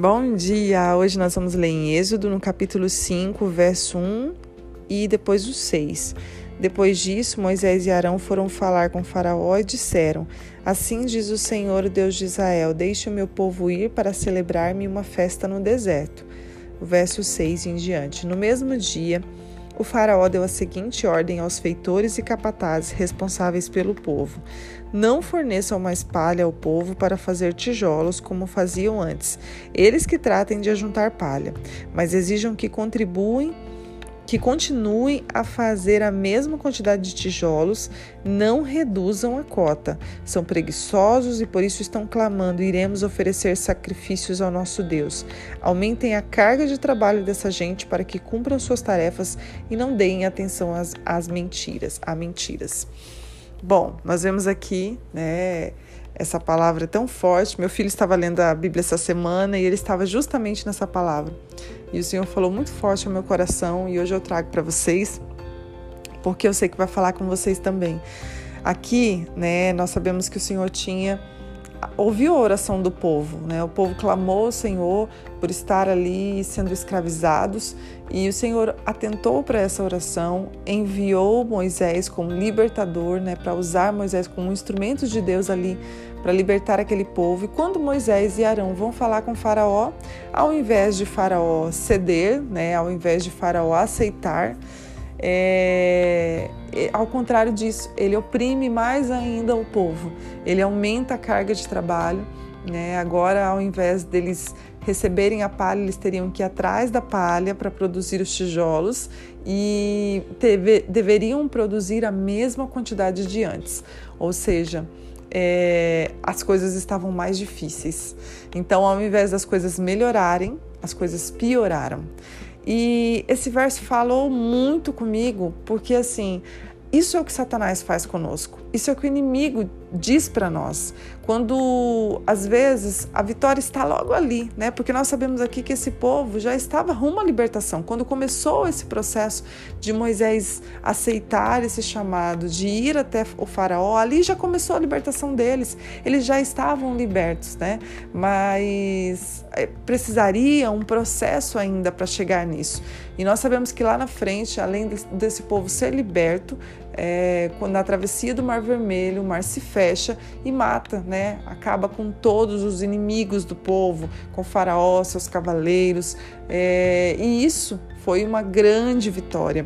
Bom dia! Hoje nós vamos ler em Êxodo, no capítulo 5, verso 1 e depois o 6. Depois disso, Moisés e Arão foram falar com Faraó e disseram: Assim diz o Senhor, Deus de Israel: Deixe o meu povo ir para celebrar-me uma festa no deserto. O verso 6 em diante. No mesmo dia, o Faraó deu a seguinte ordem aos feitores e capatazes responsáveis pelo povo: Não forneçam mais palha ao povo para fazer tijolos como faziam antes. Eles que tratem de ajuntar palha, mas exijam que contribuem que continuem a fazer a mesma quantidade de tijolos, não reduzam a cota. São preguiçosos e por isso estão clamando: iremos oferecer sacrifícios ao nosso Deus. Aumentem a carga de trabalho dessa gente para que cumpram suas tarefas e não deem atenção às, às mentiras, a mentiras. Bom, nós vemos aqui, né? essa palavra tão forte. Meu filho estava lendo a Bíblia essa semana e ele estava justamente nessa palavra. E o Senhor falou muito forte ao meu coração e hoje eu trago para vocês, porque eu sei que vai falar com vocês também. Aqui, né, nós sabemos que o Senhor tinha ouviu a oração do povo, né? O povo clamou ao Senhor por estar ali sendo escravizados e o Senhor atentou para essa oração, enviou Moisés como libertador, né, para usar Moisés como um instrumento de Deus ali para libertar aquele povo. E quando Moisés e Arão vão falar com Faraó, ao invés de Faraó ceder, né, ao invés de Faraó aceitar, é, ao contrário disso, ele oprime mais ainda o povo, ele aumenta a carga de trabalho. Né? Agora, ao invés deles receberem a palha, eles teriam que ir atrás da palha para produzir os tijolos e teve, deveriam produzir a mesma quantidade de antes. Ou seja, é, as coisas estavam mais difíceis. Então, ao invés das coisas melhorarem, as coisas pioraram. E esse verso falou muito comigo, porque assim, isso é o que Satanás faz conosco. Isso é o que o inimigo diz para nós. Quando às vezes a vitória está logo ali, né? Porque nós sabemos aqui que esse povo já estava rumo à libertação. Quando começou esse processo de Moisés aceitar esse chamado, de ir até o faraó, ali já começou a libertação deles. Eles já estavam libertos, né? Mas eh, precisaria um processo ainda para chegar nisso. E nós sabemos que lá na frente, além desse povo ser liberto, é, quando na travessia do Mar Vermelho, o mar se fecha e mata, né? Acaba com todos os inimigos do povo, com Faraó, seus cavaleiros, é, e isso foi uma grande vitória.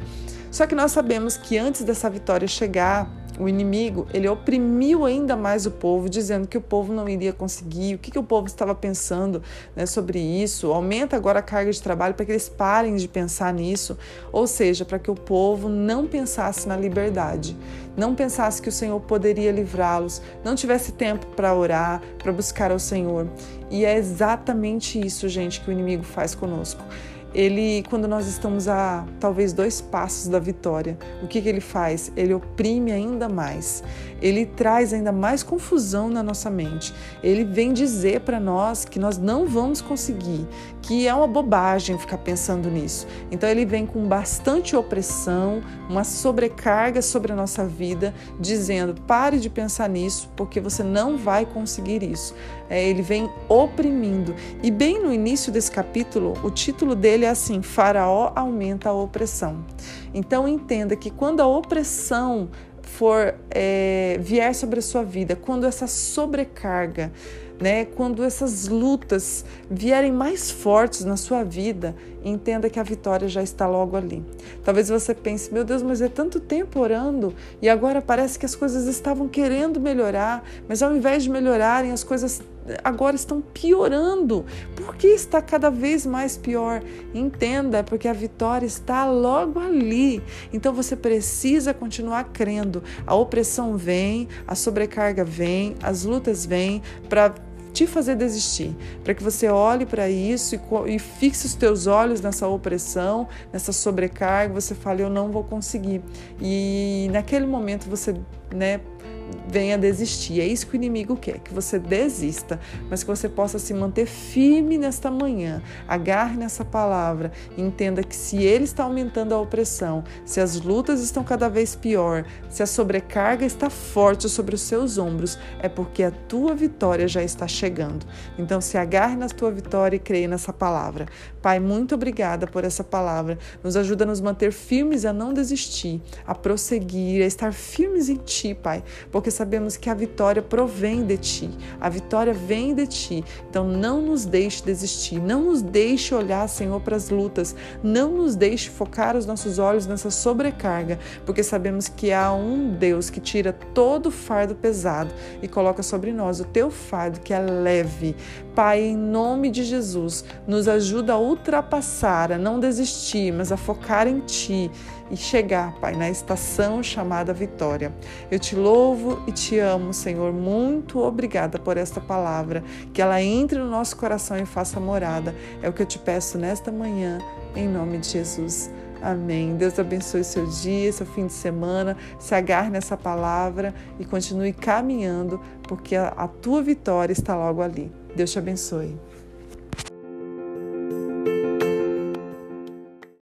Só que nós sabemos que antes dessa vitória chegar, o inimigo, ele oprimiu ainda mais o povo, dizendo que o povo não iria conseguir, o que, que o povo estava pensando né, sobre isso, aumenta agora a carga de trabalho para que eles parem de pensar nisso, ou seja, para que o povo não pensasse na liberdade, não pensasse que o Senhor poderia livrá-los, não tivesse tempo para orar, para buscar ao Senhor. E é exatamente isso, gente, que o inimigo faz conosco ele, quando nós estamos a talvez dois passos da vitória, o que, que ele faz? Ele oprime ainda mais, ele traz ainda mais confusão na nossa mente. Ele vem dizer para nós que nós não vamos conseguir, que é uma bobagem ficar pensando nisso. Então ele vem com bastante opressão, uma sobrecarga sobre a nossa vida, dizendo: pare de pensar nisso, porque você não vai conseguir isso. É, ele vem oprimindo. E bem no início desse capítulo, o título dele ele é assim: Faraó aumenta a opressão. Então entenda que quando a opressão for é, vier sobre a sua vida, quando essa sobrecarga né? Quando essas lutas vierem mais fortes na sua vida, entenda que a vitória já está logo ali. Talvez você pense, meu Deus, mas é tanto tempo orando e agora parece que as coisas estavam querendo melhorar, mas ao invés de melhorarem, as coisas agora estão piorando. Por que está cada vez mais pior? Entenda, é porque a vitória está logo ali. Então você precisa continuar crendo. A opressão vem, a sobrecarga vem, as lutas vêm para te fazer desistir, para que você olhe para isso e, e, fixe os teus olhos nessa opressão, nessa sobrecarga, você fale eu não vou conseguir. E naquele momento você, né, venha desistir. É isso que o inimigo quer, que você desista, mas que você possa se manter firme nesta manhã. Agarre nessa palavra entenda que se ele está aumentando a opressão, se as lutas estão cada vez pior, se a sobrecarga está forte sobre os seus ombros, é porque a tua vitória já está chegando. Então se agarre na tua vitória e creia nessa palavra. Pai, muito obrigada por essa palavra. Nos ajuda a nos manter firmes, a não desistir, a prosseguir, a estar firmes em Ti, Pai, porque sabemos que a vitória provém de Ti, a vitória vem de Ti. Então não nos deixe desistir, não nos deixe olhar, Senhor, para as lutas, não nos deixe focar os nossos olhos nessa sobrecarga, porque sabemos que há um Deus que tira todo o fardo pesado e coloca sobre nós o Teu fardo que é leve. Pai, em nome de Jesus, nos ajuda a ultrapassar, a não desistir, mas a focar em Ti e chegar, Pai, na estação chamada vitória. Eu te louvo e te amo, Senhor. Muito obrigada por esta palavra. Que ela entre no nosso coração e faça morada. É o que eu te peço nesta manhã, em nome de Jesus. Amém. Deus abençoe seu dia, seu fim de semana. Se agarre nessa palavra e continue caminhando, porque a, tua vitória está logo ali. Deus te abençoe.